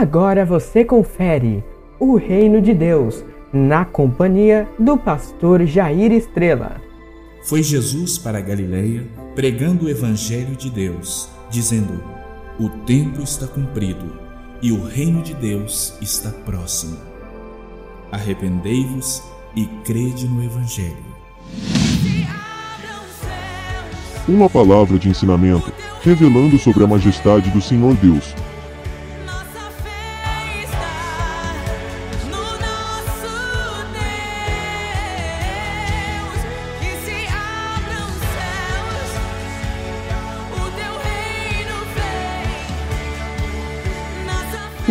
Agora você confere o Reino de Deus na companhia do pastor Jair Estrela. Foi Jesus para a Galileia pregando o evangelho de Deus, dizendo: O tempo está cumprido e o reino de Deus está próximo. Arrependei-vos e crede no evangelho. Uma palavra de ensinamento, revelando sobre a majestade do Senhor Deus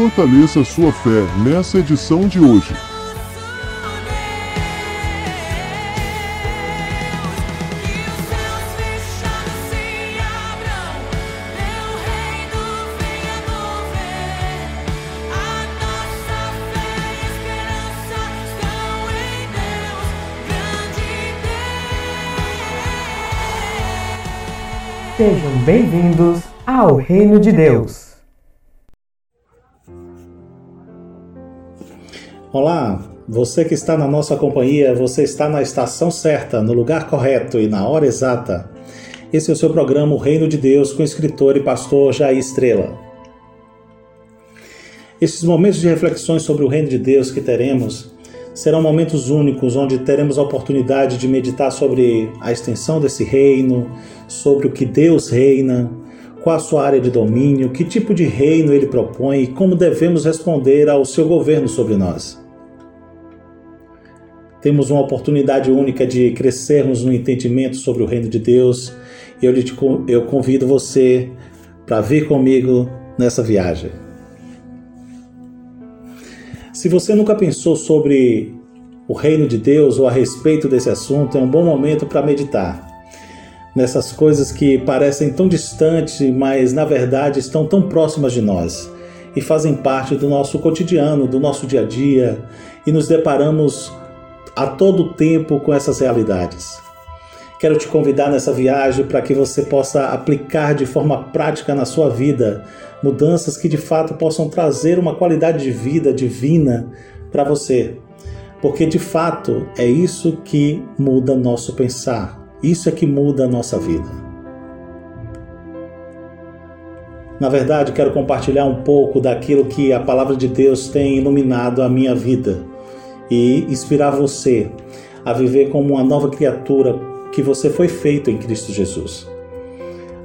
Fortaleça sua fé nessa edição de hoje. Sejam bem-vindos ao Reino de Deus. Olá, você que está na nossa companhia, você está na estação certa, no lugar correto e na hora exata. Esse é o seu programa O Reino de Deus com o escritor e pastor Jair Estrela. Esses momentos de reflexões sobre o Reino de Deus que teremos serão momentos únicos onde teremos a oportunidade de meditar sobre a extensão desse reino, sobre o que Deus reina, qual a sua área de domínio, que tipo de reino ele propõe e como devemos responder ao seu governo sobre nós. Temos uma oportunidade única de crescermos no entendimento sobre o reino de Deus eu, eu convido você para vir comigo nessa viagem. Se você nunca pensou sobre o reino de Deus ou a respeito desse assunto, é um bom momento para meditar nessas coisas que parecem tão distantes, mas na verdade estão tão próximas de nós e fazem parte do nosso cotidiano, do nosso dia a dia, e nos deparamos a todo tempo com essas realidades. Quero te convidar nessa viagem para que você possa aplicar de forma prática na sua vida mudanças que de fato possam trazer uma qualidade de vida divina para você. Porque de fato é isso que muda nosso pensar, isso é que muda a nossa vida. Na verdade, quero compartilhar um pouco daquilo que a palavra de Deus tem iluminado a minha vida e inspirar você a viver como uma nova criatura que você foi feito em Cristo Jesus.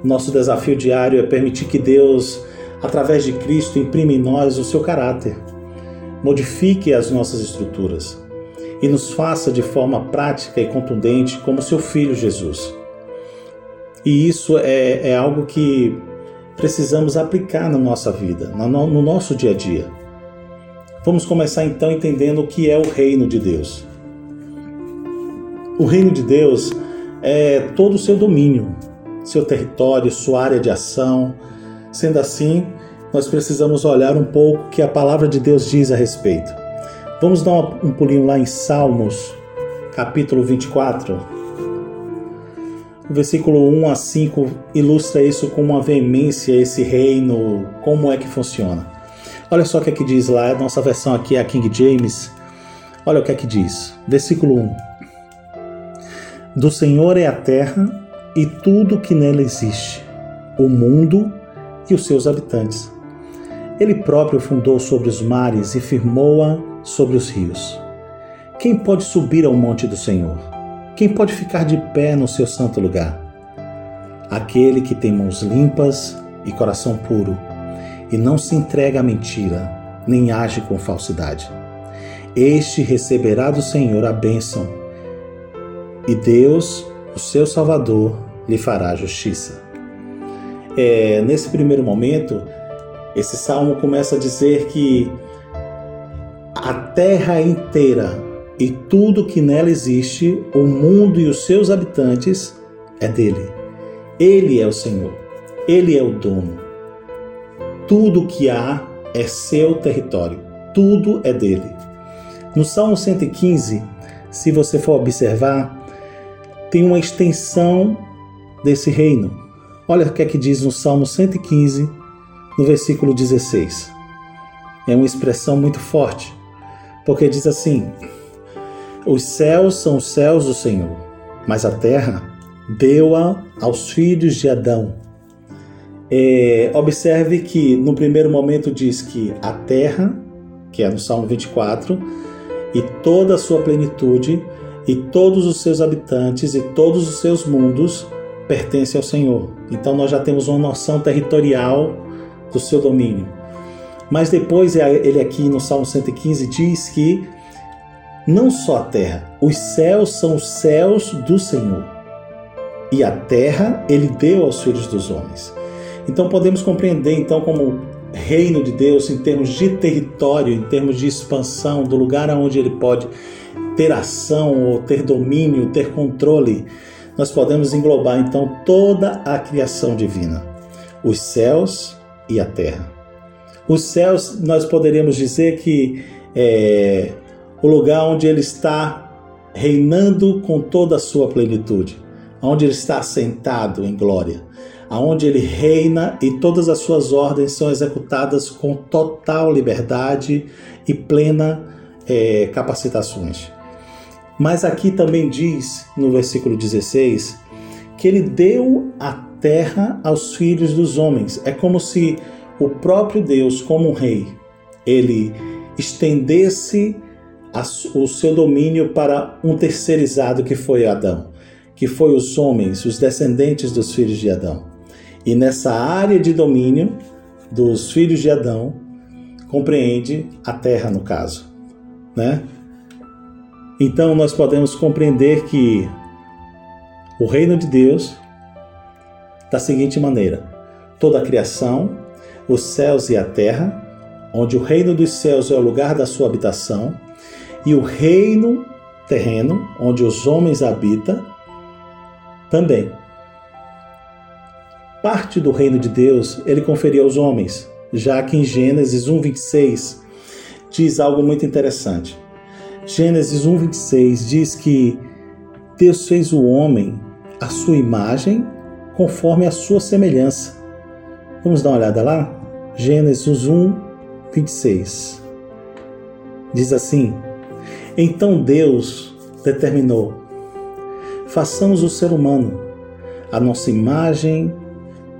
Nosso desafio diário é permitir que Deus, através de Cristo, imprime em nós o seu caráter, modifique as nossas estruturas e nos faça de forma prática e contundente como seu Filho Jesus. E isso é, é algo que precisamos aplicar na nossa vida, no, no nosso dia a dia. Vamos começar então entendendo o que é o reino de Deus. O reino de Deus é todo o seu domínio, seu território, sua área de ação. Sendo assim, nós precisamos olhar um pouco o que a palavra de Deus diz a respeito. Vamos dar um pulinho lá em Salmos, capítulo 24. O versículo 1 a 5 ilustra isso com uma veemência, esse reino, como é que funciona. Olha só o que é que diz lá, a nossa versão aqui é a King James. Olha o que é que diz. Versículo 1. Do Senhor é a terra e tudo que nela existe, o mundo e os seus habitantes. Ele próprio fundou sobre os mares e firmou-a sobre os rios. Quem pode subir ao monte do Senhor? Quem pode ficar de pé no seu santo lugar? Aquele que tem mãos limpas e coração puro e não se entrega à mentira, nem age com falsidade. Este receberá do Senhor a bênção, e Deus, o seu Salvador, lhe fará justiça. É, nesse primeiro momento, esse salmo começa a dizer que a terra inteira e tudo que nela existe, o mundo e os seus habitantes, é dele. Ele é o Senhor, ele é o dono. Tudo que há é seu território, tudo é dele. No Salmo 115, se você for observar, tem uma extensão desse reino. Olha o que é que diz no Salmo 115, no versículo 16. é uma expressão muito forte, porque diz assim: Os céus são os céus do Senhor, mas a terra deu-a aos filhos de Adão. É, observe que no primeiro momento diz que a terra, que é no Salmo 24, e toda a sua plenitude, e todos os seus habitantes e todos os seus mundos pertencem ao Senhor. Então nós já temos uma noção territorial do seu domínio. Mas depois é, ele aqui no Salmo 115 diz que não só a terra, os céus são os céus do Senhor. E a terra ele deu aos filhos dos homens. Então podemos compreender então como reino de Deus em termos de território, em termos de expansão, do lugar aonde ele pode ter ação ou ter domínio, ter controle. Nós podemos englobar então toda a criação divina, os céus e a terra. Os céus, nós poderíamos dizer que é o lugar onde ele está reinando com toda a sua plenitude, onde ele está sentado em glória aonde ele reina e todas as suas ordens são executadas com total liberdade e plena é, capacitações. Mas aqui também diz, no versículo 16, que ele deu a terra aos filhos dos homens. É como se o próprio Deus, como um rei, ele estendesse o seu domínio para um terceirizado que foi Adão, que foi os homens, os descendentes dos filhos de Adão. E nessa área de domínio dos filhos de Adão, compreende a terra, no caso. Né? Então nós podemos compreender que o reino de Deus, da seguinte maneira: toda a criação, os céus e a terra, onde o reino dos céus é o lugar da sua habitação, e o reino terreno, onde os homens habitam, também parte do reino de Deus ele conferia aos homens, já que em Gênesis 1:26 diz algo muito interessante. Gênesis 1:26 diz que Deus fez o homem à sua imagem, conforme a sua semelhança. Vamos dar uma olhada lá? Gênesis 1:26. Diz assim: Então Deus determinou: façamos o ser humano a nossa imagem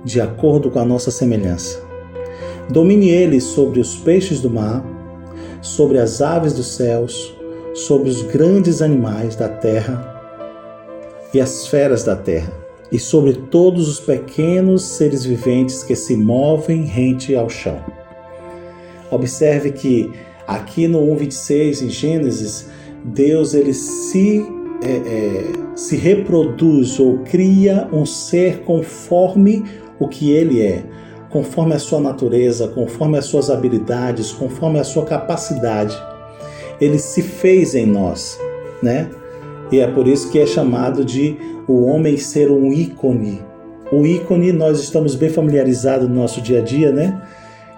de acordo com a nossa semelhança. Domine ele sobre os peixes do mar, sobre as aves dos céus, sobre os grandes animais da terra e as feras da terra, e sobre todos os pequenos seres viventes que se movem rente ao chão. Observe que aqui no 1:26 em Gênesis, Deus ele se é, é, se reproduz ou cria um ser conforme o que ele é, conforme a sua natureza, conforme as suas habilidades, conforme a sua capacidade. Ele se fez em nós, né? E é por isso que é chamado de o homem ser um ícone. O ícone nós estamos bem familiarizados no nosso dia a dia, né?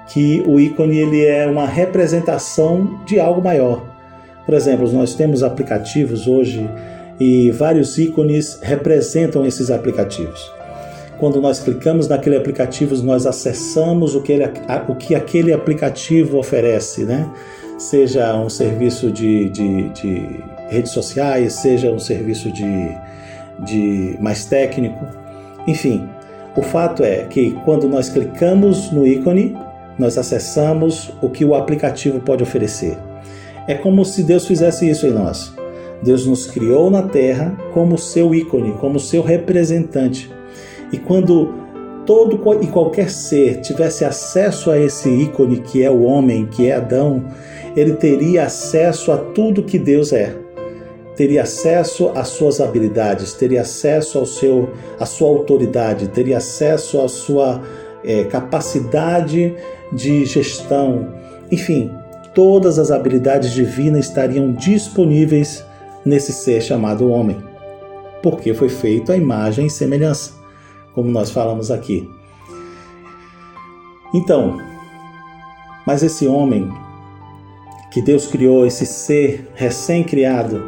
Que o ícone ele é uma representação de algo maior. Por exemplo, nós temos aplicativos hoje e vários ícones representam esses aplicativos quando nós clicamos naquele aplicativo, nós acessamos o que, ele, o que aquele aplicativo oferece, né? Seja um serviço de, de, de redes sociais, seja um serviço de, de mais técnico, enfim. O fato é que quando nós clicamos no ícone, nós acessamos o que o aplicativo pode oferecer. É como se Deus fizesse isso em nós. Deus nos criou na Terra como seu ícone, como seu representante e quando todo e qualquer ser tivesse acesso a esse ícone que é o homem, que é Adão, ele teria acesso a tudo que Deus é. Teria acesso às suas habilidades, teria acesso ao seu, à sua autoridade, teria acesso à sua é, capacidade de gestão. Enfim, todas as habilidades divinas estariam disponíveis nesse ser chamado homem, porque foi feito a imagem e semelhança como nós falamos aqui. Então, mas esse homem que Deus criou, esse ser recém-criado,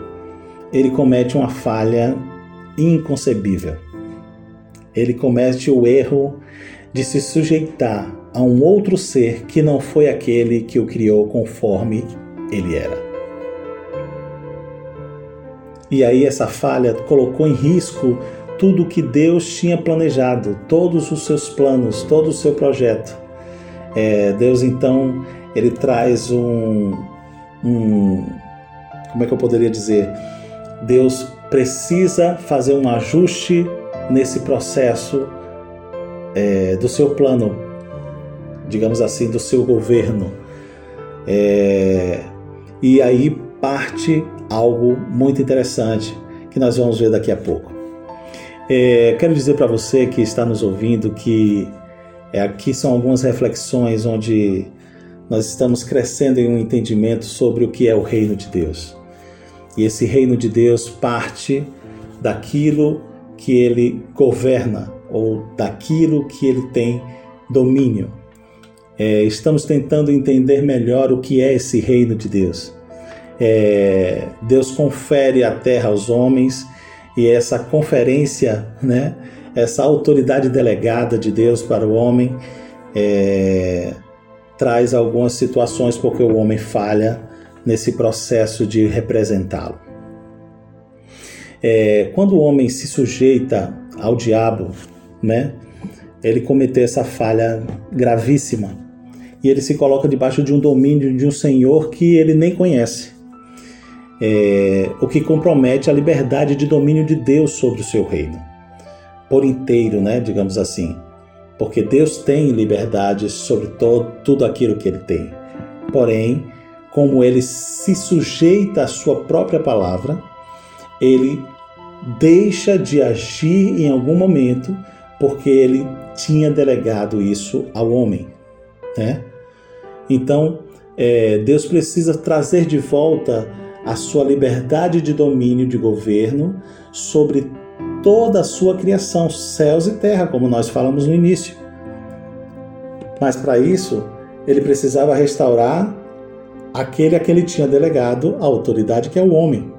ele comete uma falha inconcebível. Ele comete o erro de se sujeitar a um outro ser que não foi aquele que o criou conforme ele era. E aí essa falha colocou em risco tudo que Deus tinha planejado, todos os seus planos, todo o seu projeto. É, Deus então ele traz um, um, como é que eu poderia dizer? Deus precisa fazer um ajuste nesse processo é, do seu plano, digamos assim, do seu governo. É, e aí parte algo muito interessante que nós vamos ver daqui a pouco. É, quero dizer para você que está nos ouvindo que é, aqui são algumas reflexões onde nós estamos crescendo em um entendimento sobre o que é o reino de Deus. E esse reino de Deus parte daquilo que ele governa ou daquilo que ele tem domínio. É, estamos tentando entender melhor o que é esse reino de Deus. É, Deus confere a terra aos homens e essa conferência, né, essa autoridade delegada de Deus para o homem, é, traz algumas situações porque o homem falha nesse processo de representá-lo. É, quando o homem se sujeita ao diabo, né, ele cometeu essa falha gravíssima. E ele se coloca debaixo de um domínio de um senhor que ele nem conhece, é, o que compromete a liberdade de domínio de Deus sobre o seu reino, por inteiro, né, digamos assim, porque Deus tem liberdade sobre todo, tudo aquilo que ele tem. Porém, como ele se sujeita à sua própria palavra, ele deixa de agir em algum momento porque ele tinha delegado isso ao homem, né? Então, é, Deus precisa trazer de volta a sua liberdade de domínio de governo sobre toda a sua criação, céus e terra, como nós falamos no início. Mas para isso, ele precisava restaurar aquele a que ele tinha delegado a autoridade, que é o homem.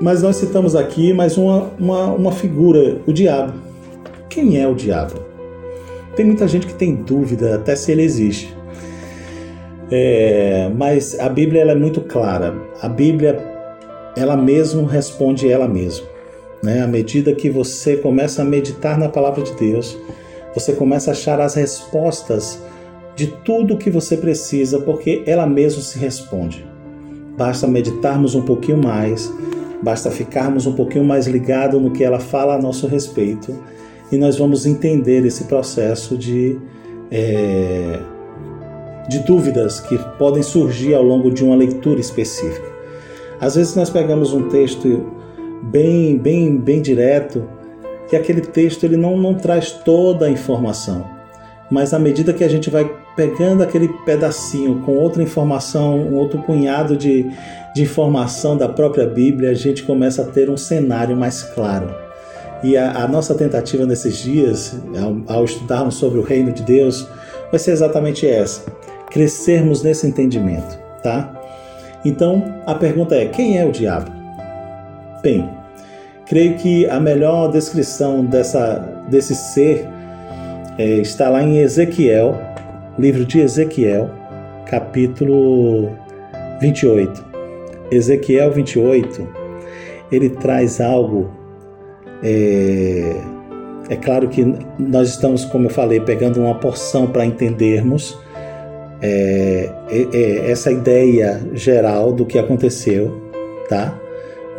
Mas nós citamos aqui mais uma, uma, uma figura, o diabo. Quem é o diabo? Tem muita gente que tem dúvida até se ele existe. É, mas a Bíblia ela é muito clara. A Bíblia, ela mesmo responde ela mesma. Né? À medida que você começa a meditar na palavra de Deus, você começa a achar as respostas de tudo que você precisa, porque ela mesma se responde. Basta meditarmos um pouquinho mais, basta ficarmos um pouquinho mais ligados no que ela fala a nosso respeito e nós vamos entender esse processo de, é, de dúvidas que podem surgir ao longo de uma leitura específica. Às vezes nós pegamos um texto bem, bem, bem direto e aquele texto ele não, não traz toda a informação mas à medida que a gente vai pegando aquele pedacinho com outra informação, um outro punhado de, de informação da própria Bíblia, a gente começa a ter um cenário mais claro. E a, a nossa tentativa nesses dias, ao, ao estudarmos sobre o reino de Deus, vai ser exatamente essa: crescermos nesse entendimento, tá? Então a pergunta é: quem é o diabo? Bem, creio que a melhor descrição dessa, desse ser é, está lá em Ezequiel, livro de Ezequiel, capítulo 28. Ezequiel 28, ele traz algo. É, é claro que nós estamos, como eu falei, pegando uma porção para entendermos é, é, é, essa ideia geral do que aconteceu, tá?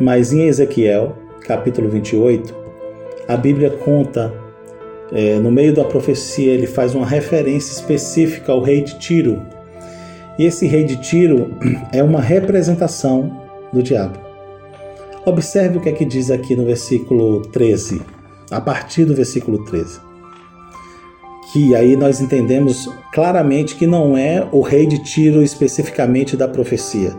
Mas em Ezequiel, capítulo 28, a Bíblia conta é, no meio da profecia, ele faz uma referência específica ao rei de Tiro. E esse rei de Tiro é uma representação do diabo. Observe o que é que diz aqui no versículo 13, a partir do versículo 13. Que aí nós entendemos claramente que não é o rei de Tiro especificamente da profecia,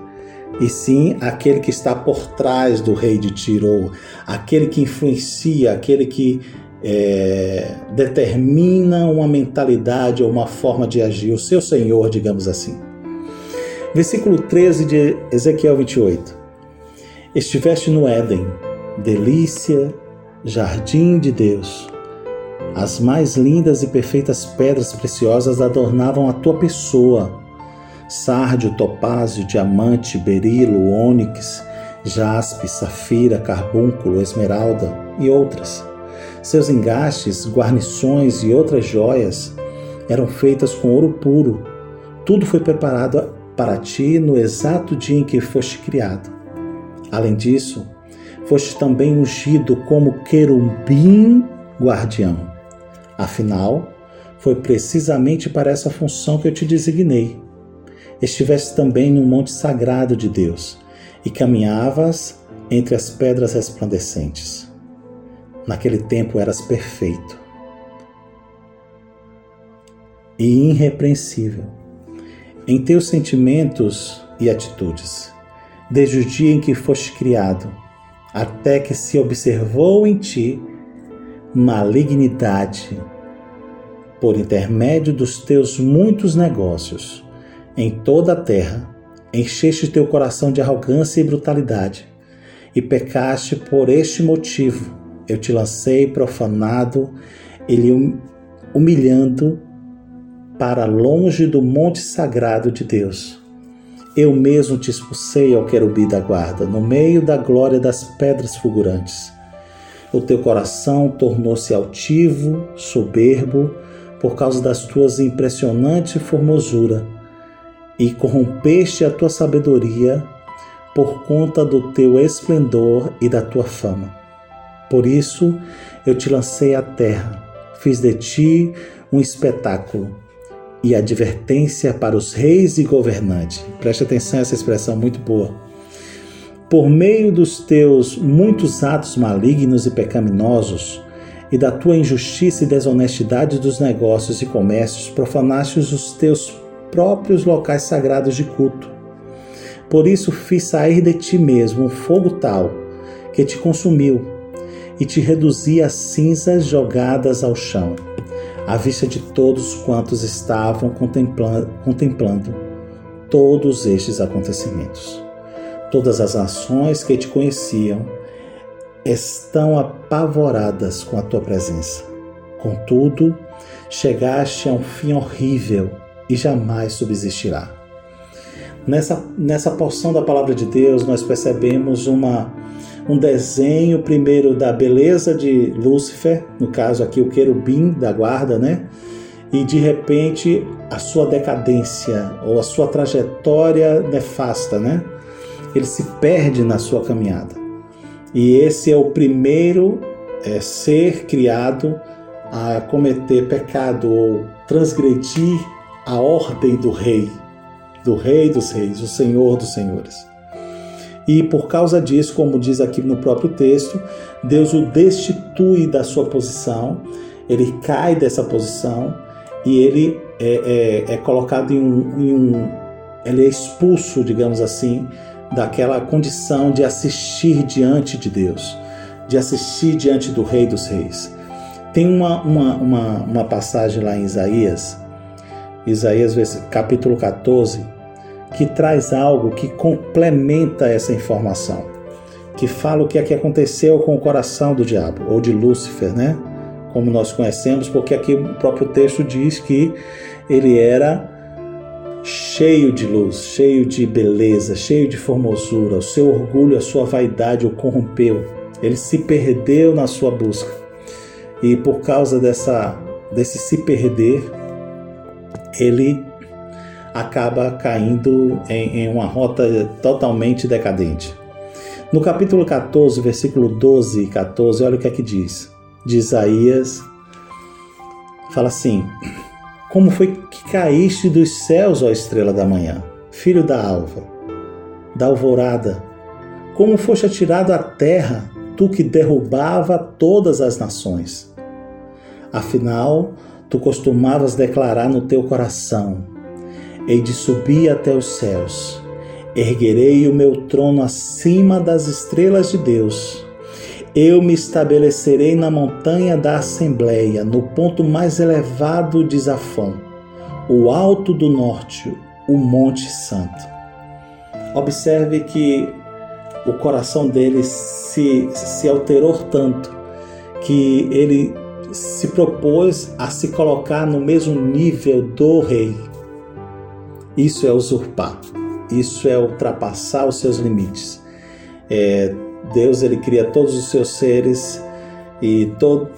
e sim aquele que está por trás do rei de Tiro, aquele que influencia, aquele que é, determina uma mentalidade ou uma forma de agir, o seu Senhor, digamos assim. Versículo 13 de Ezequiel 28. Estiveste no Éden, delícia, jardim de Deus. As mais lindas e perfeitas pedras preciosas adornavam a tua pessoa. Sárdio, topázio, diamante, berilo, ônix, jaspe, safira, carbúnculo, esmeralda e outras. Seus engastes, guarnições e outras joias eram feitas com ouro puro. Tudo foi preparado para ti no exato dia em que foste criado. Além disso, foste também ungido como querubim guardião. Afinal, foi precisamente para essa função que eu te designei. Estiveste também no monte sagrado de Deus e caminhavas entre as pedras resplandecentes. Naquele tempo eras perfeito e irrepreensível em teus sentimentos e atitudes, desde o dia em que foste criado, até que se observou em ti malignidade por intermédio dos teus muitos negócios em toda a terra, encheste teu coração de arrogância e brutalidade, e pecaste por este motivo. Eu te lancei profanado e lhe humilhando para longe do monte sagrado de Deus. Eu mesmo te expulsei ao querubim da guarda, no meio da glória das pedras fulgurantes. O teu coração tornou-se altivo, soberbo, por causa das tuas impressionante formosura, e corrompeste a tua sabedoria por conta do teu esplendor e da tua fama. Por isso eu te lancei à terra, fiz de ti um espetáculo e advertência para os reis e governantes. Preste atenção a essa expressão muito boa. Por meio dos teus muitos atos malignos e pecaminosos, e da tua injustiça e desonestidade dos negócios e comércios, profanaste os teus próprios locais sagrados de culto. Por isso fiz sair de ti mesmo um fogo tal que te consumiu e te reduzi a cinzas jogadas ao chão à vista de todos quantos estavam contemplando, contemplando todos estes acontecimentos. Todas as nações que te conheciam estão apavoradas com a tua presença. Contudo, chegaste a um fim horrível e jamais subsistirá. Nessa, nessa porção da palavra de Deus, nós percebemos uma um desenho primeiro da beleza de Lúcifer, no caso aqui o querubim da guarda, né? E de repente a sua decadência ou a sua trajetória nefasta, né? Ele se perde na sua caminhada. E esse é o primeiro é, ser criado a cometer pecado ou transgredir a ordem do rei, do rei dos reis, o senhor dos senhores. E por causa disso, como diz aqui no próprio texto, Deus o destitui da sua posição, ele cai dessa posição e ele é, é, é colocado em um, em um. Ele é expulso, digamos assim, daquela condição de assistir diante de Deus, de assistir diante do Rei dos Reis. Tem uma, uma, uma, uma passagem lá em Isaías, Isaías capítulo 14, que traz algo que complementa essa informação, que fala o que é que aconteceu com o coração do diabo, ou de Lúcifer, né? Como nós conhecemos, porque aqui o próprio texto diz que ele era cheio de luz, cheio de beleza, cheio de formosura. O seu orgulho, a sua vaidade o corrompeu. Ele se perdeu na sua busca. E por causa dessa desse se perder, ele acaba caindo em, em uma rota totalmente decadente. No capítulo 14, versículo 12 e 14, olha o que é que diz. De Isaías, fala assim: Como foi que caíste dos céus, ó estrela da manhã, filho da alva, da alvorada? Como foste atirado à terra, tu que derrubava todas as nações? Afinal, tu costumavas declarar no teu coração: hei de subir até os céus. Erguerei o meu trono acima das estrelas de Deus. Eu me estabelecerei na montanha da Assembleia, no ponto mais elevado de Zafão, o alto do norte, o Monte Santo. Observe que o coração dele se, se alterou tanto que ele se propôs a se colocar no mesmo nível do rei. Isso é usurpar, isso é ultrapassar os seus limites. É, Deus ele cria todos os seus seres e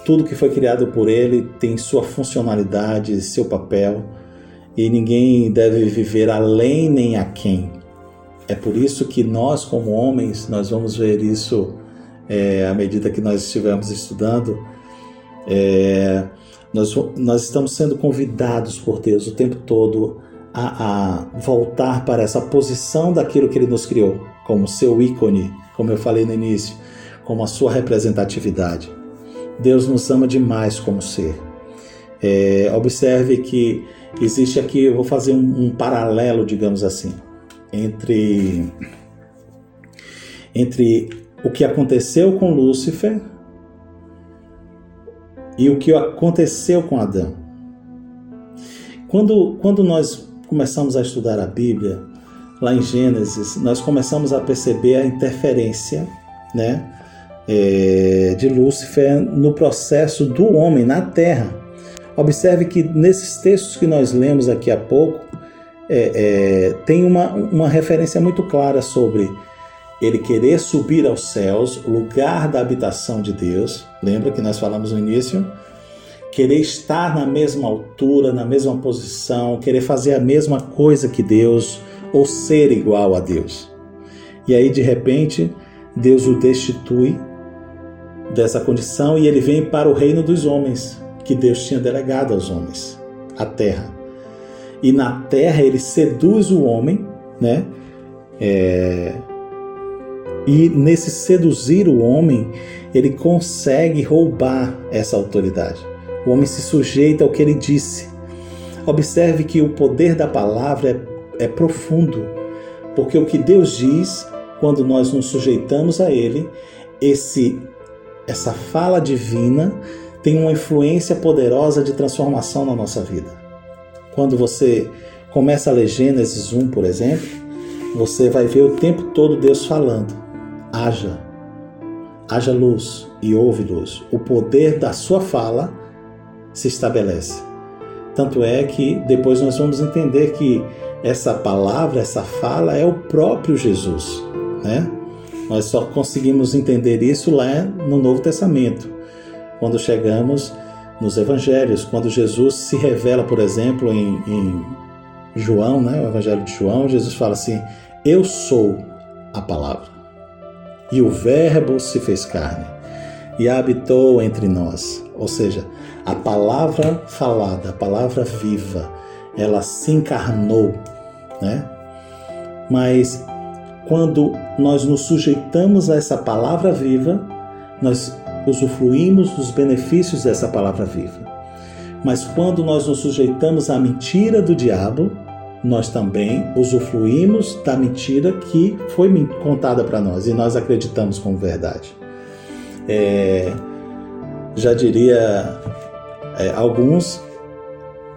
tudo que foi criado por ele tem sua funcionalidade, seu papel e ninguém deve viver além nem aquém. É por isso que nós, como homens, nós vamos ver isso é, à medida que nós estivermos estudando. É, nós, nós estamos sendo convidados por Deus o tempo todo a, a voltar para essa posição daquilo que Ele nos criou, como seu ícone, como eu falei no início, como a sua representatividade. Deus nos ama demais como ser. É, observe que existe aqui, eu vou fazer um, um paralelo, digamos assim, entre, entre o que aconteceu com Lúcifer e o que aconteceu com Adão. Quando, quando nós começamos a estudar a Bíblia, lá em Gênesis, nós começamos a perceber a interferência né, é, de Lúcifer no processo do homem na terra. Observe que nesses textos que nós lemos aqui há pouco, é, é, tem uma, uma referência muito clara sobre ele querer subir aos céus, lugar da habitação de Deus. Lembra que nós falamos no início? Querer estar na mesma altura, na mesma posição, querer fazer a mesma coisa que Deus, ou ser igual a Deus. E aí, de repente, Deus o destitui dessa condição e ele vem para o reino dos homens, que Deus tinha delegado aos homens, a terra. E na terra ele seduz o homem, né? É, e nesse seduzir o homem, ele consegue roubar essa autoridade. O homem se sujeita ao que ele disse. Observe que o poder da palavra é, é profundo, porque o que Deus diz, quando nós nos sujeitamos a Ele, esse, essa fala divina tem uma influência poderosa de transformação na nossa vida. Quando você começa a ler Gênesis 1, por exemplo, você vai ver o tempo todo Deus falando haja, haja luz e houve luz. O poder da sua fala se estabelece. Tanto é que depois nós vamos entender que essa palavra, essa fala é o próprio Jesus, né? Nós só conseguimos entender isso lá no Novo Testamento, quando chegamos nos Evangelhos, quando Jesus se revela, por exemplo, em, em João, né, o Evangelho de João, Jesus fala assim: Eu sou a palavra. E o Verbo se fez carne e habitou entre nós. Ou seja, a palavra falada, a palavra viva, ela se encarnou, né? Mas quando nós nos sujeitamos a essa palavra viva, nós usufruímos dos benefícios dessa palavra viva. Mas quando nós nos sujeitamos à mentira do diabo, nós também usufruímos da mentira que foi contada para nós e nós acreditamos como verdade. É, já diria é, alguns,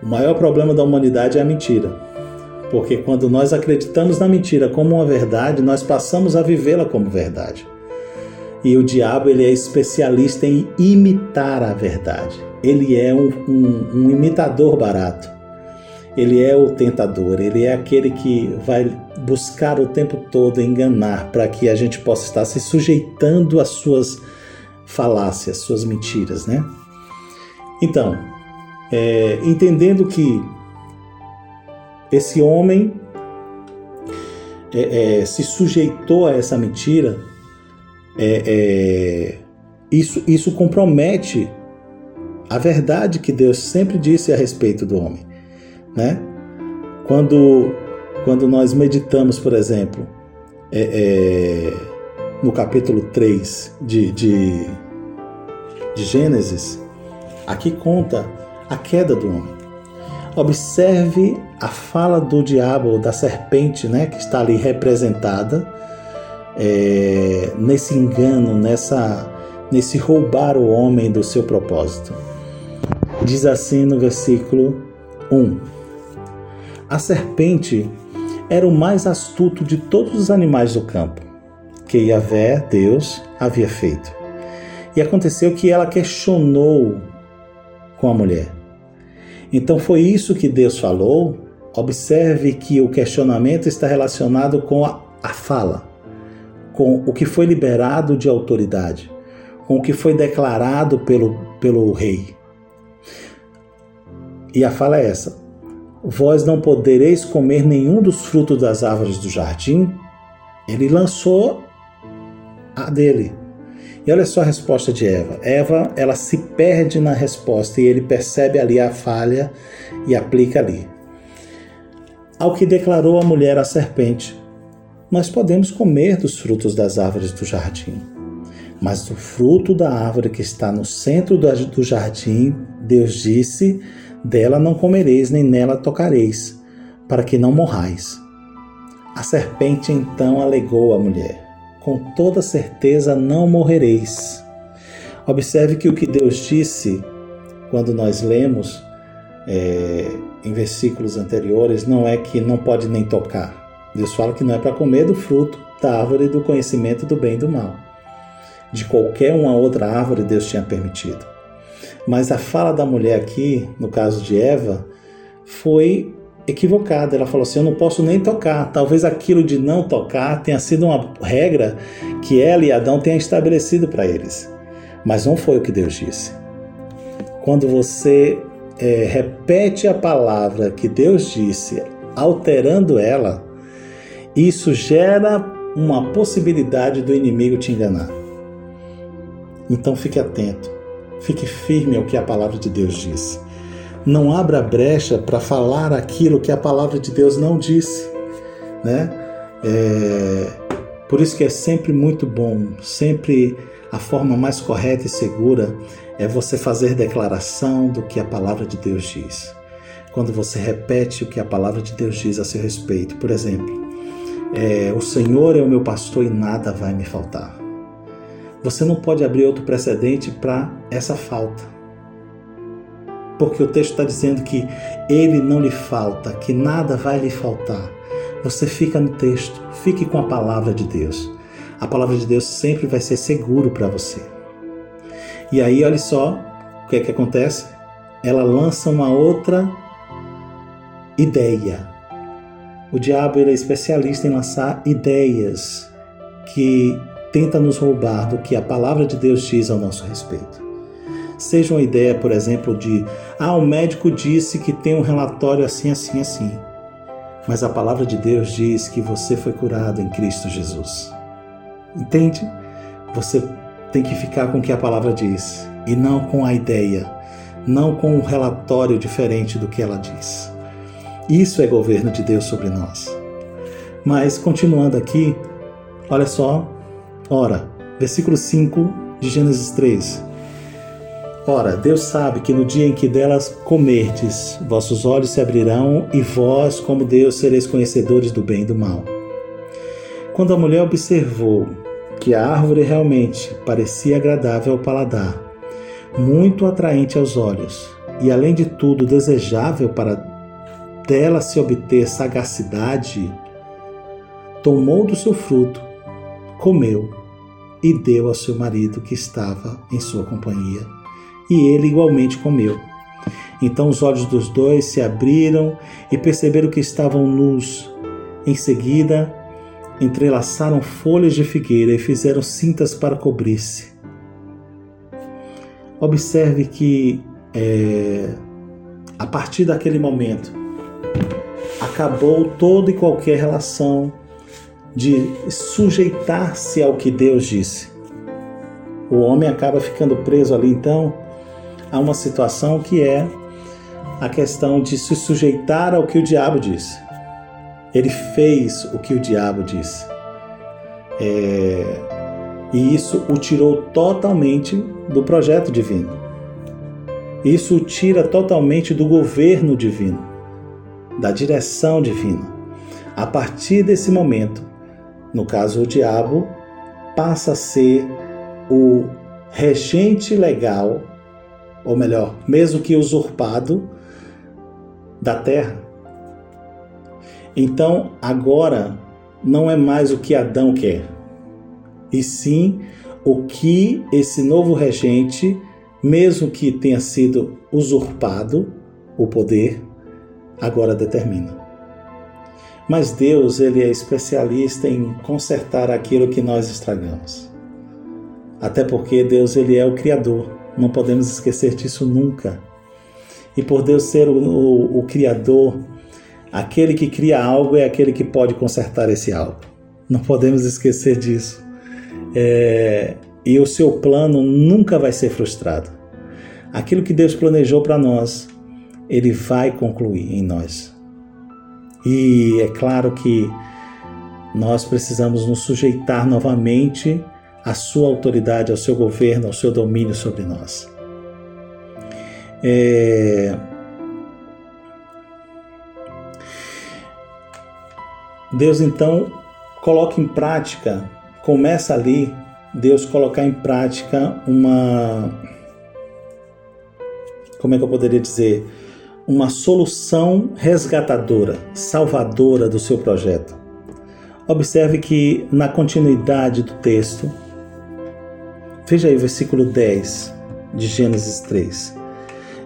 o maior problema da humanidade é a mentira. Porque quando nós acreditamos na mentira como uma verdade, nós passamos a vivê-la como verdade. E o diabo ele é especialista em imitar a verdade. Ele é um, um, um imitador barato ele é o tentador, ele é aquele que vai buscar o tempo todo enganar para que a gente possa estar se sujeitando às suas falácias, suas mentiras, né? Então, é, entendendo que esse homem é, é, se sujeitou a essa mentira, é, é, isso, isso compromete a verdade que Deus sempre disse a respeito do homem né? Quando, quando nós meditamos, por exemplo, é, no capítulo 3 de, de, de Gênesis, aqui conta a queda do homem. Observe a fala do diabo, da serpente, né, que está ali representada é, nesse engano, nessa, nesse roubar o homem do seu propósito. Diz assim no versículo 1: a serpente era o mais astuto de todos os animais do campo que Yahvé, Deus, havia feito. E aconteceu que ela questionou com a mulher. Então foi isso que Deus falou. Observe que o questionamento está relacionado com a, a fala, com o que foi liberado de autoridade, com o que foi declarado pelo, pelo rei. E a fala é essa: Vós não podereis comer nenhum dos frutos das árvores do jardim. Ele lançou a dele. E olha só a resposta de Eva. Eva, ela se perde na resposta e ele percebe ali a falha e aplica ali. Ao que declarou a mulher à serpente: Nós podemos comer dos frutos das árvores do jardim. Mas do fruto da árvore que está no centro do jardim, Deus disse: Dela não comereis, nem nela tocareis, para que não morrais. A serpente então alegou à mulher: Com toda certeza não morrereis. Observe que o que Deus disse quando nós lemos é, em versículos anteriores não é que não pode nem tocar. Deus fala que não é para comer do fruto da árvore do conhecimento do bem e do mal. De qualquer uma outra árvore Deus tinha permitido. Mas a fala da mulher aqui, no caso de Eva, foi equivocada. Ela falou assim: Eu não posso nem tocar. Talvez aquilo de não tocar tenha sido uma regra que ela e Adão tenham estabelecido para eles. Mas não foi o que Deus disse. Quando você é, repete a palavra que Deus disse, alterando ela, isso gera uma possibilidade do inimigo te enganar. Então fique atento. Fique firme ao que a palavra de Deus diz. Não abra brecha para falar aquilo que a palavra de Deus não disse, né? É, por isso que é sempre muito bom, sempre a forma mais correta e segura é você fazer declaração do que a palavra de Deus diz. Quando você repete o que a palavra de Deus diz a seu respeito, por exemplo, é, o Senhor é o meu pastor e nada vai me faltar. Você não pode abrir outro precedente para essa falta. Porque o texto está dizendo que ele não lhe falta, que nada vai lhe faltar. Você fica no texto, fique com a palavra de Deus. A palavra de Deus sempre vai ser seguro para você. E aí, olha só o que é que acontece. Ela lança uma outra ideia. O diabo é especialista em lançar ideias que tenta nos roubar do que a palavra de Deus diz ao nosso respeito. Seja uma ideia, por exemplo, de ah, o médico disse que tem um relatório assim, assim, assim. Mas a palavra de Deus diz que você foi curado em Cristo Jesus. Entende? Você tem que ficar com o que a palavra diz e não com a ideia, não com um relatório diferente do que ela diz. Isso é governo de Deus sobre nós. Mas continuando aqui, olha só Ora, versículo 5 de Gênesis 3. Ora, Deus sabe que no dia em que delas comerdes, vossos olhos se abrirão e vós, como Deus, sereis conhecedores do bem e do mal. Quando a mulher observou que a árvore realmente parecia agradável ao paladar, muito atraente aos olhos e, além de tudo, desejável para dela se obter sagacidade, tomou do seu fruto, comeu e deu ao seu marido que estava em sua companhia. E ele igualmente comeu. Então os olhos dos dois se abriram e perceberam que estavam nus. Em seguida, entrelaçaram folhas de figueira e fizeram cintas para cobrir-se. Observe que é, a partir daquele momento acabou toda e qualquer relação de sujeitar-se ao que Deus disse. O homem acaba ficando preso ali então a uma situação que é a questão de se sujeitar ao que o diabo disse. Ele fez o que o diabo disse. É... E isso o tirou totalmente do projeto divino. Isso o tira totalmente do governo divino, da direção divina. A partir desse momento, no caso o diabo, passa a ser o regente legal, ou melhor, mesmo que usurpado, da terra. Então agora não é mais o que Adão quer, e sim o que esse novo regente mesmo que tenha sido usurpado o poder, agora determina. Mas Deus, ele é especialista em consertar aquilo que nós estragamos. Até porque Deus, ele é o criador. Não podemos esquecer disso nunca. E por Deus ser o, o, o criador, aquele que cria algo é aquele que pode consertar esse algo. Não podemos esquecer disso. É, e o seu plano nunca vai ser frustrado. Aquilo que Deus planejou para nós, Ele vai concluir em nós. E é claro que nós precisamos nos sujeitar novamente à sua autoridade, ao seu governo, ao seu domínio sobre nós. É... Deus então coloca em prática, começa ali Deus colocar em prática uma. Como é que eu poderia dizer? Uma solução resgatadora, salvadora do seu projeto. Observe que na continuidade do texto, veja aí o versículo 10 de Gênesis 3.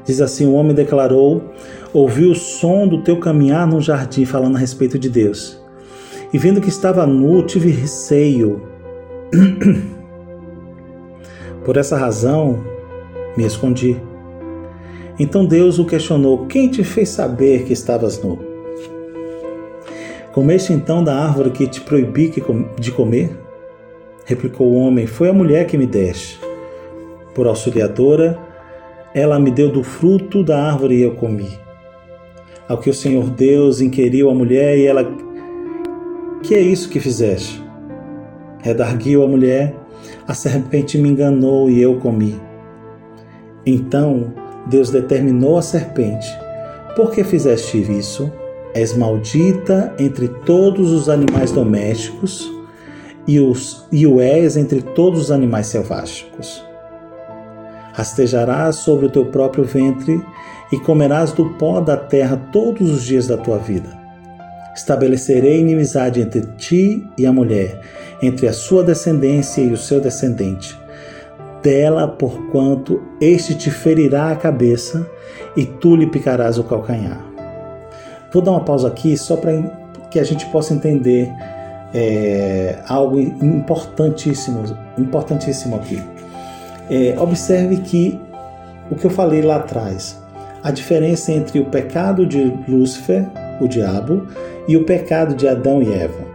Diz assim: O homem declarou: Ouvi o som do teu caminhar no jardim, falando a respeito de Deus. E vendo que estava nu, tive receio Por essa razão, me escondi. Então Deus o questionou: Quem te fez saber que estavas nu? Comeste então da árvore que te proibi de comer? Replicou o homem: Foi a mulher que me deste. Por auxiliadora, ela me deu do fruto da árvore e eu comi. Ao que o Senhor Deus inquiriu a mulher e ela: Que é isso que fizeste? Redarguiu a mulher: A serpente me enganou e eu comi. Então Deus determinou à serpente: Por que fizeste isso? És maldita entre todos os animais domésticos e, os, e o és entre todos os animais selváticos. Rastejarás sobre o teu próprio ventre e comerás do pó da terra todos os dias da tua vida. Estabelecerei inimizade entre ti e a mulher, entre a sua descendência e o seu descendente. Dela, porquanto este te ferirá a cabeça e tu lhe picarás o calcanhar. Vou dar uma pausa aqui só para que a gente possa entender é, algo importantíssimo, importantíssimo aqui. É, observe que o que eu falei lá atrás, a diferença entre o pecado de Lúcifer, o diabo, e o pecado de Adão e Eva.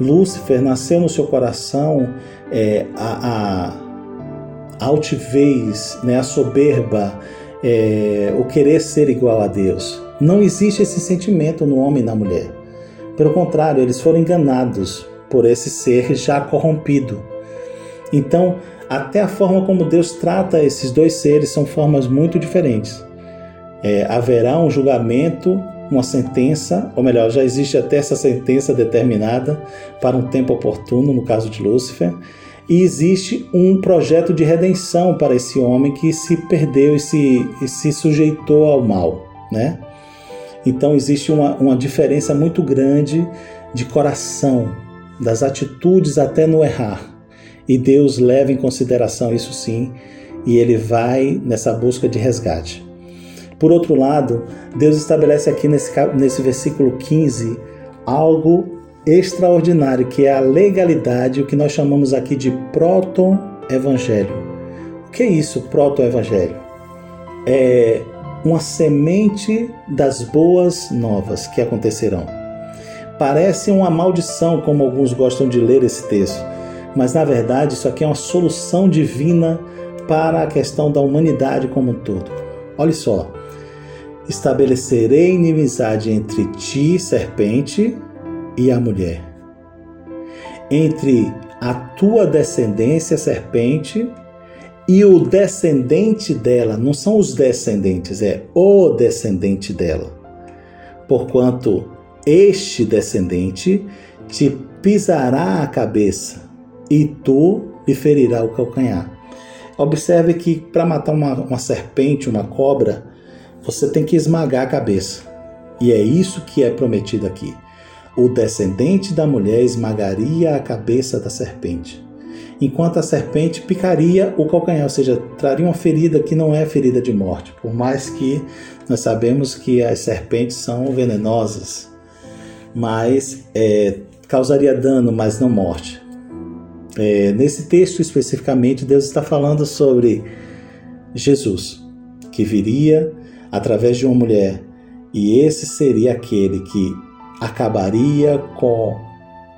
Lúcifer nasceu no seu coração é, a, a, altivez, né, a soberba, é, o querer ser igual a Deus. Não existe esse sentimento no homem e na mulher. Pelo contrário, eles foram enganados por esse ser já corrompido. Então, até a forma como Deus trata esses dois seres são formas muito diferentes. É, haverá um julgamento uma sentença, ou melhor, já existe até essa sentença determinada para um tempo oportuno, no caso de Lúcifer, e existe um projeto de redenção para esse homem que se perdeu e se, e se sujeitou ao mal, né? Então existe uma, uma diferença muito grande de coração, das atitudes até no errar. E Deus leva em consideração isso sim, e ele vai nessa busca de resgate. Por outro lado, Deus estabelece aqui nesse, nesse versículo 15 algo extraordinário, que é a legalidade, o que nós chamamos aqui de proto-evangelho. O que é isso, proto-evangelho? É uma semente das boas novas que acontecerão. Parece uma maldição, como alguns gostam de ler esse texto, mas na verdade isso aqui é uma solução divina para a questão da humanidade como um todo. Olha só, estabelecerei inimizade entre ti, serpente, e a mulher, entre a tua descendência, serpente, e o descendente dela, não são os descendentes, é o descendente dela. Porquanto este descendente te pisará a cabeça e tu lhe ferirá o calcanhar. Observe que para matar uma, uma serpente, uma cobra, você tem que esmagar a cabeça. E é isso que é prometido aqui. O descendente da mulher esmagaria a cabeça da serpente. Enquanto a serpente picaria o calcanhar, ou seja, traria uma ferida que não é ferida de morte, por mais que nós sabemos que as serpentes são venenosas, mas é, causaria dano, mas não morte. É, nesse texto especificamente, Deus está falando sobre Jesus, que viria através de uma mulher, e esse seria aquele que acabaria com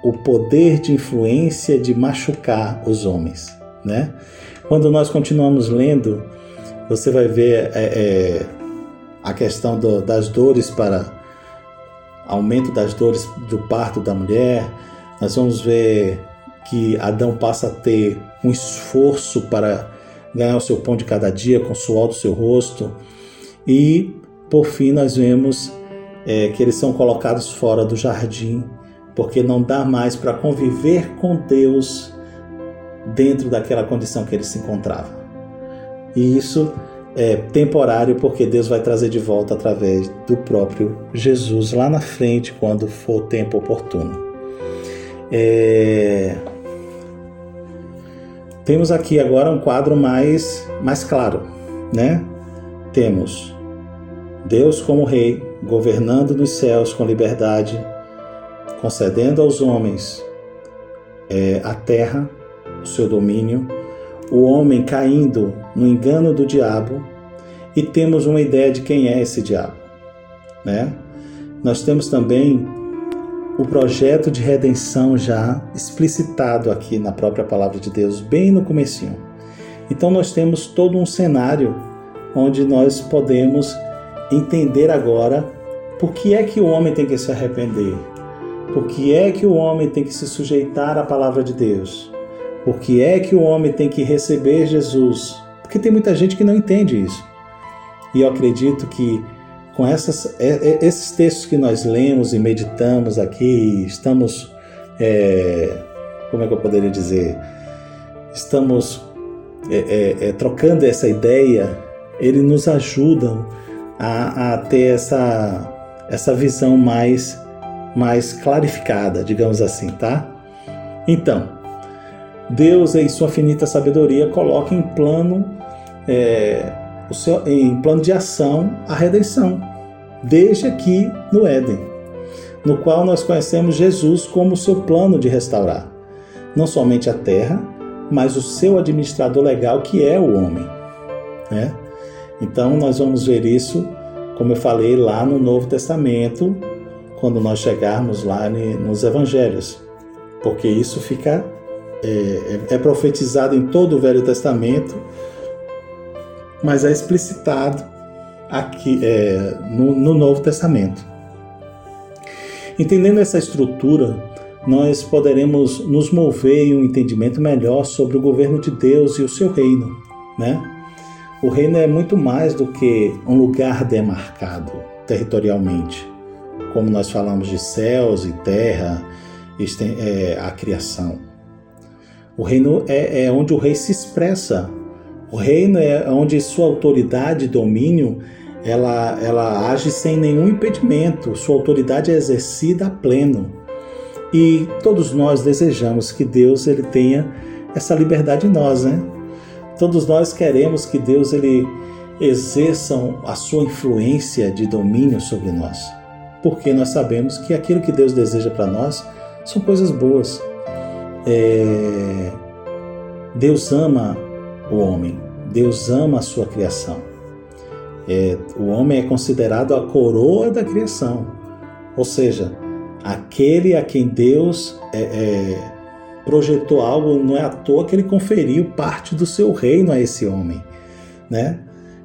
o poder de influência de machucar os homens, né? Quando nós continuamos lendo, você vai ver é, é, a questão do, das dores para aumento das dores do parto da mulher. Nós vamos ver que Adão passa a ter um esforço para ganhar o seu pão de cada dia com o suor do seu rosto. E, por fim, nós vemos é, que eles são colocados fora do jardim porque não dá mais para conviver com Deus dentro daquela condição que ele se encontrava. E isso é temporário porque Deus vai trazer de volta através do próprio Jesus lá na frente quando for o tempo oportuno. É... Temos aqui agora um quadro mais, mais claro, né? Temos Deus como Rei, governando nos céus com liberdade, concedendo aos homens é, a terra, o seu domínio, o homem caindo no engano do diabo, e temos uma ideia de quem é esse diabo. Né? Nós temos também o projeto de redenção já explicitado aqui na própria palavra de Deus, bem no comecinho. Então nós temos todo um cenário onde nós podemos entender agora por que é que o homem tem que se arrepender, por que é que o homem tem que se sujeitar à palavra de Deus? Por que é que o homem tem que receber Jesus? Porque tem muita gente que não entende isso. E eu acredito que com essas, é, é, esses textos que nós lemos e meditamos aqui, estamos. É, como é que eu poderia dizer? Estamos é, é, é trocando essa ideia, eles nos ajudam a, a ter essa, essa visão mais mais clarificada, digamos assim, tá? Então, Deus, em sua finita sabedoria, coloca em plano, é, o seu, em plano de ação a redenção, desde aqui no Éden, no qual nós conhecemos Jesus como seu plano de restaurar, não somente a terra, mas o seu administrador legal, que é o homem. Né? Então, nós vamos ver isso, como eu falei lá no Novo Testamento, quando nós chegarmos lá nos evangelhos, porque isso fica é, é, é profetizado em todo o Velho Testamento, mas é explicitado aqui é, no, no Novo Testamento. Entendendo essa estrutura, nós poderemos nos mover em um entendimento melhor sobre o governo de Deus e o seu reino, né? O reino é muito mais do que um lugar demarcado territorialmente como nós falamos de céus e terra, é a criação. O reino é, é onde o rei se expressa. O reino é onde sua autoridade e domínio ela, ela age sem nenhum impedimento, sua autoridade é exercida a pleno. E todos nós desejamos que Deus ele tenha essa liberdade em nós, né? Todos nós queremos que Deus ele exerça a sua influência de domínio sobre nós porque nós sabemos que aquilo que Deus deseja para nós são coisas boas. É... Deus ama o homem, Deus ama a sua criação. É... o homem é considerado a coroa da criação, ou seja, aquele a quem Deus é, é, projetou algo, não é à toa que ele conferiu parte do seu reino a esse homem, né?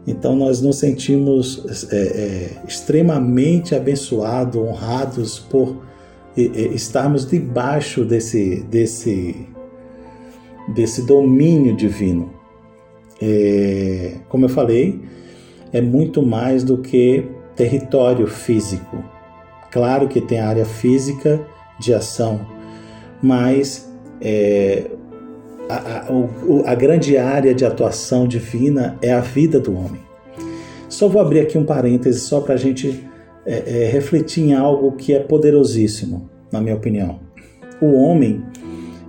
Então nós nos sentimos é, é, extremamente abençoados, honrados por é, estarmos debaixo desse, desse, desse domínio divino. É, como eu falei, é muito mais do que território físico. Claro que tem a área física de ação, mas é, a, a, a grande área de atuação divina é a vida do homem. Só vou abrir aqui um parêntese só para a gente é, é, refletir em algo que é poderosíssimo, na minha opinião. O homem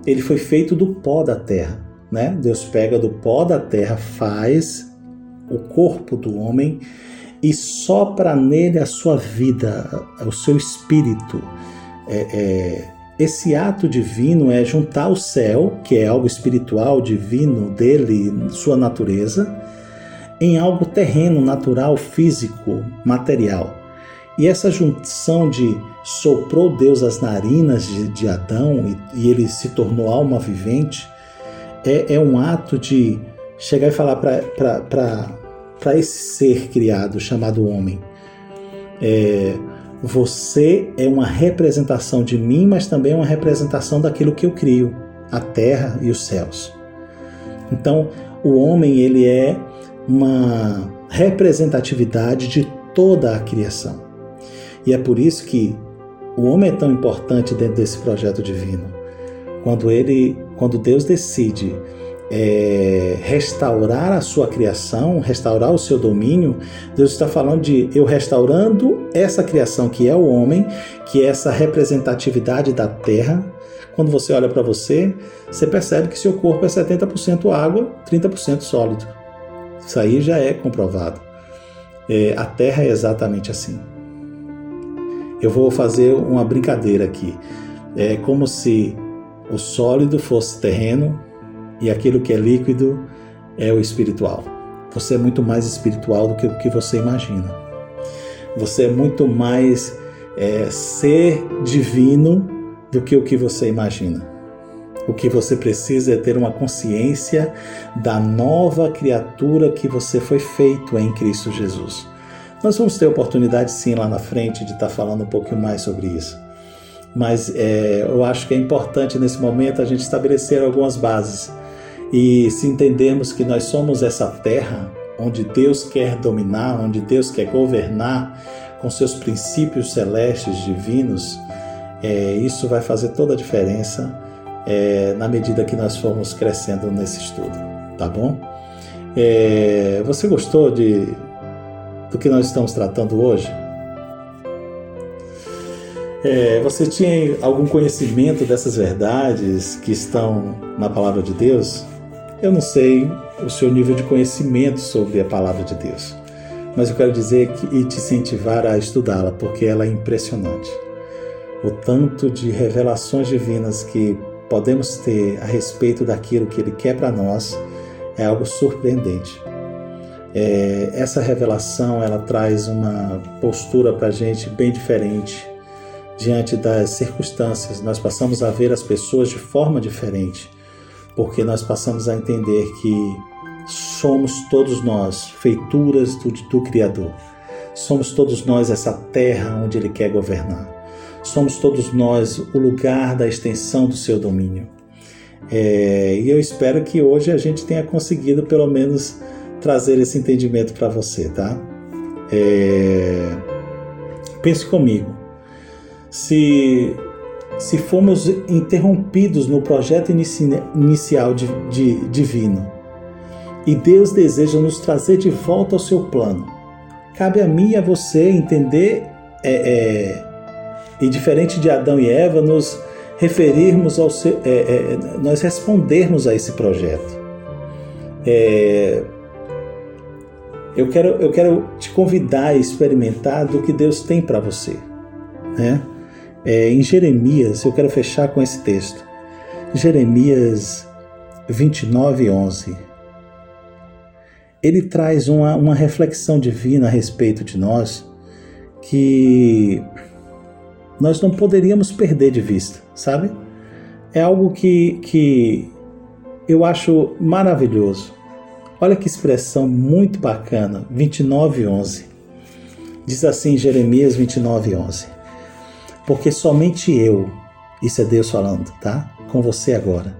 ele foi feito do pó da terra. Né? Deus pega do pó da terra, faz o corpo do homem e sopra nele a sua vida, o seu espírito. É, é, esse ato divino é juntar o céu, que é algo espiritual, divino dele, sua natureza, em algo terreno, natural, físico, material. E essa junção de soprou Deus as narinas de, de Adão e, e, ele se tornou alma vivente é, é um ato de chegar e falar para esse ser criado chamado homem: é, você é uma representação de mim, mas também uma representação daquilo que eu crio, a terra e os céus. Então, o homem ele é uma representatividade de toda a criação. E é por isso que o homem é tão importante dentro desse projeto divino. Quando ele, quando Deus decide é, restaurar a sua criação, restaurar o seu domínio, Deus está falando de eu restaurando essa criação que é o homem, que é essa representatividade da terra. Quando você olha para você, você percebe que seu corpo é 70% água, 30% sólido. Isso aí já é comprovado. É, a terra é exatamente assim. Eu vou fazer uma brincadeira aqui. É como se o sólido fosse terreno e aquilo que é líquido é o espiritual. Você é muito mais espiritual do que o que você imagina. Você é muito mais é, ser divino do que o que você imagina. O que você precisa é ter uma consciência da nova criatura que você foi feito em Cristo Jesus. Nós vamos ter oportunidade sim lá na frente de estar tá falando um pouquinho mais sobre isso. Mas é, eu acho que é importante nesse momento a gente estabelecer algumas bases. E se entendermos que nós somos essa terra onde Deus quer dominar, onde Deus quer governar com seus princípios celestes divinos, é, isso vai fazer toda a diferença é, na medida que nós formos crescendo nesse estudo, tá bom? É, você gostou de do que nós estamos tratando hoje? É, você tinha algum conhecimento dessas verdades que estão na palavra de Deus? Eu não sei o seu nível de conhecimento sobre a palavra de Deus, mas eu quero dizer que, e te incentivar a estudá-la, porque ela é impressionante. O tanto de revelações divinas que podemos ter a respeito daquilo que Ele quer para nós é algo surpreendente. É, essa revelação ela traz uma postura para a gente bem diferente diante das circunstâncias. Nós passamos a ver as pessoas de forma diferente, porque nós passamos a entender que somos todos nós feituras do, do Criador. Somos todos nós essa terra onde Ele quer governar. Somos todos nós o lugar da extensão do seu domínio. É, e eu espero que hoje a gente tenha conseguido, pelo menos, trazer esse entendimento para você, tá? É... Pense comigo. Se, se formos interrompidos no projeto inici, inicial de, de, divino e Deus deseja nos trazer de volta ao seu plano, cabe a mim e a você entender é, é, e diferente de Adão e Eva, nos referirmos ao seu, é, é nós respondermos a esse projeto. É, eu quero, eu quero te convidar a experimentar do que Deus tem para você. Né? É, em Jeremias, eu quero fechar com esse texto. Jeremias 29, 11. Ele traz uma, uma reflexão divina a respeito de nós que nós não poderíamos perder de vista, sabe? É algo que, que eu acho maravilhoso. Olha que expressão muito bacana, 29:11. Diz assim Jeremias 29:11. Porque somente eu, isso é Deus falando, tá? Com você agora.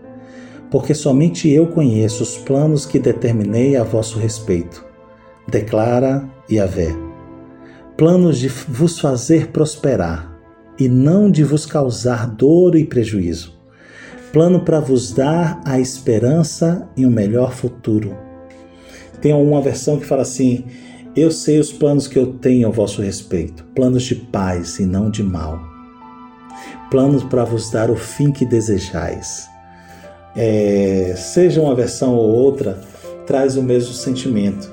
Porque somente eu conheço os planos que determinei a vosso respeito. Declara Yahvé. Planos de vos fazer prosperar e não de vos causar dor e prejuízo. Plano para vos dar a esperança e um melhor futuro tem uma versão que fala assim: Eu sei os planos que eu tenho a vosso respeito, planos de paz e não de mal. Planos para vos dar o fim que desejais. é, seja uma versão ou outra, traz o mesmo sentimento,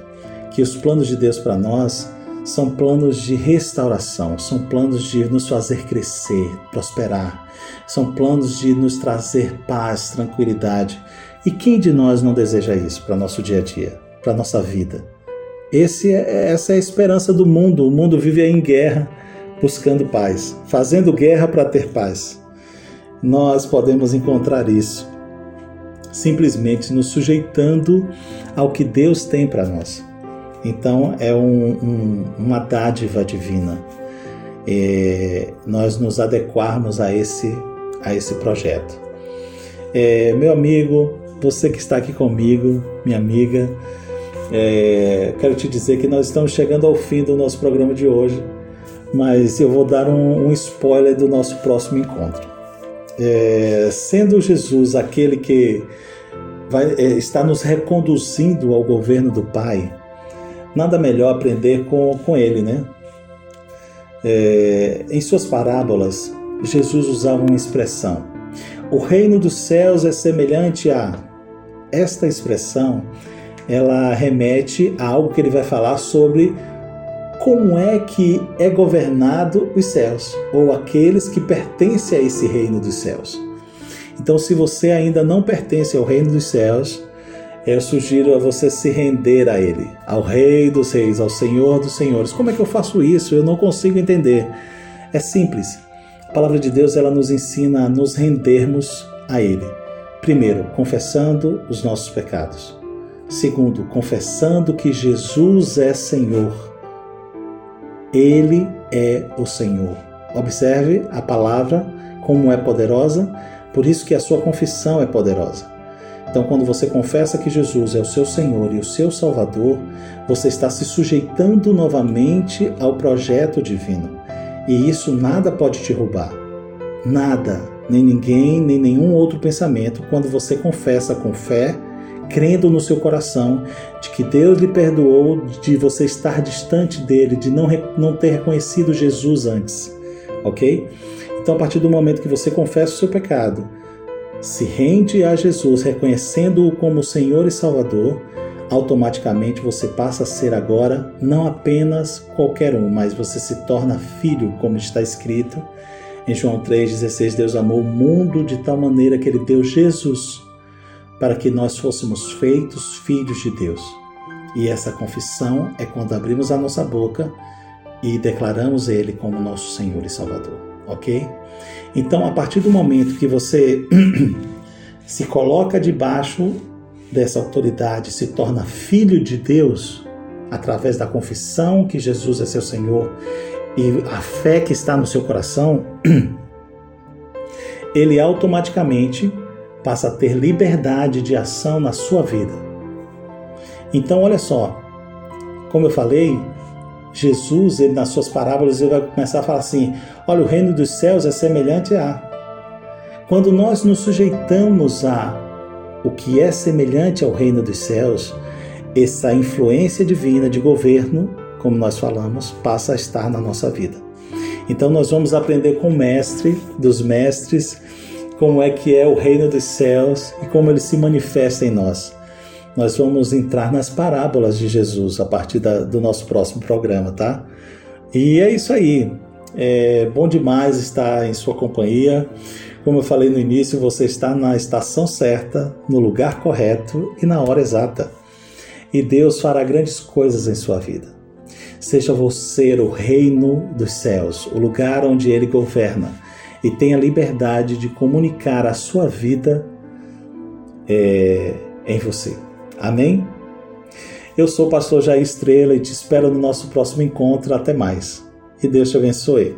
que os planos de Deus para nós são planos de restauração, são planos de nos fazer crescer, prosperar, são planos de nos trazer paz, tranquilidade. E quem de nós não deseja isso para nosso dia a dia, para nossa vida? Esse é, essa é a esperança do mundo. O mundo vive em guerra, buscando paz, fazendo guerra para ter paz. Nós podemos encontrar isso simplesmente nos sujeitando ao que Deus tem para nós. Então é um, um, uma dádiva divina é, nós nos adequarmos a esse, a esse projeto. É, meu amigo, você que está aqui comigo, minha amiga, é, quero te dizer que nós estamos chegando ao fim do nosso programa de hoje, mas eu vou dar um, um spoiler do nosso próximo encontro. É, sendo Jesus aquele que vai, é, está nos reconduzindo ao governo do Pai, nada melhor aprender com, com ele, né? É, em suas parábolas, Jesus usava uma expressão: o reino dos céus é semelhante a. Esta expressão ela remete a algo que ele vai falar sobre como é que é governado os céus, ou aqueles que pertencem a esse reino dos céus. Então, se você ainda não pertence ao reino dos céus, eu sugiro a você se render a Ele, ao Rei dos Reis, ao Senhor dos Senhores. Como é que eu faço isso? Eu não consigo entender. É simples. A palavra de Deus ela nos ensina a nos rendermos a Ele. Primeiro, confessando os nossos pecados. Segundo, confessando que Jesus é Senhor. Ele é o Senhor. Observe a palavra como é poderosa, por isso que a sua confissão é poderosa. Então, quando você confessa que Jesus é o seu Senhor e o seu Salvador, você está se sujeitando novamente ao projeto divino. E isso nada pode te roubar. Nada, nem ninguém, nem nenhum outro pensamento, quando você confessa com fé, crendo no seu coração de que Deus lhe perdoou de você estar distante dele, de não, não ter reconhecido Jesus antes. Ok? Então, a partir do momento que você confessa o seu pecado, se rende a Jesus reconhecendo-o como Senhor e Salvador, automaticamente você passa a ser agora não apenas qualquer um, mas você se torna filho, como está escrito em João 3,16. Deus amou o mundo de tal maneira que ele deu Jesus para que nós fôssemos feitos filhos de Deus. E essa confissão é quando abrimos a nossa boca e declaramos Ele como nosso Senhor e Salvador, ok? Então, a partir do momento que você se coloca debaixo dessa autoridade, se torna filho de Deus, através da confissão que Jesus é seu Senhor e a fé que está no seu coração, ele automaticamente passa a ter liberdade de ação na sua vida. Então, olha só, como eu falei, Jesus, ele nas suas parábolas, ele vai começar a falar assim: olha, o reino dos céus é semelhante a. Quando nós nos sujeitamos a o que é semelhante ao reino dos céus, essa influência divina de governo, como nós falamos, passa a estar na nossa vida. Então nós vamos aprender com o mestre dos mestres como é que é o reino dos céus e como ele se manifesta em nós nós vamos entrar nas parábolas de Jesus a partir da, do nosso próximo programa, tá? E é isso aí. É bom demais estar em sua companhia. Como eu falei no início, você está na estação certa, no lugar correto e na hora exata. E Deus fará grandes coisas em sua vida. Seja você o reino dos céus, o lugar onde Ele governa, e tenha liberdade de comunicar a sua vida é, em você. Amém? Eu sou o pastor Jair Estrela e te espero no nosso próximo encontro. Até mais. E Deus te abençoe.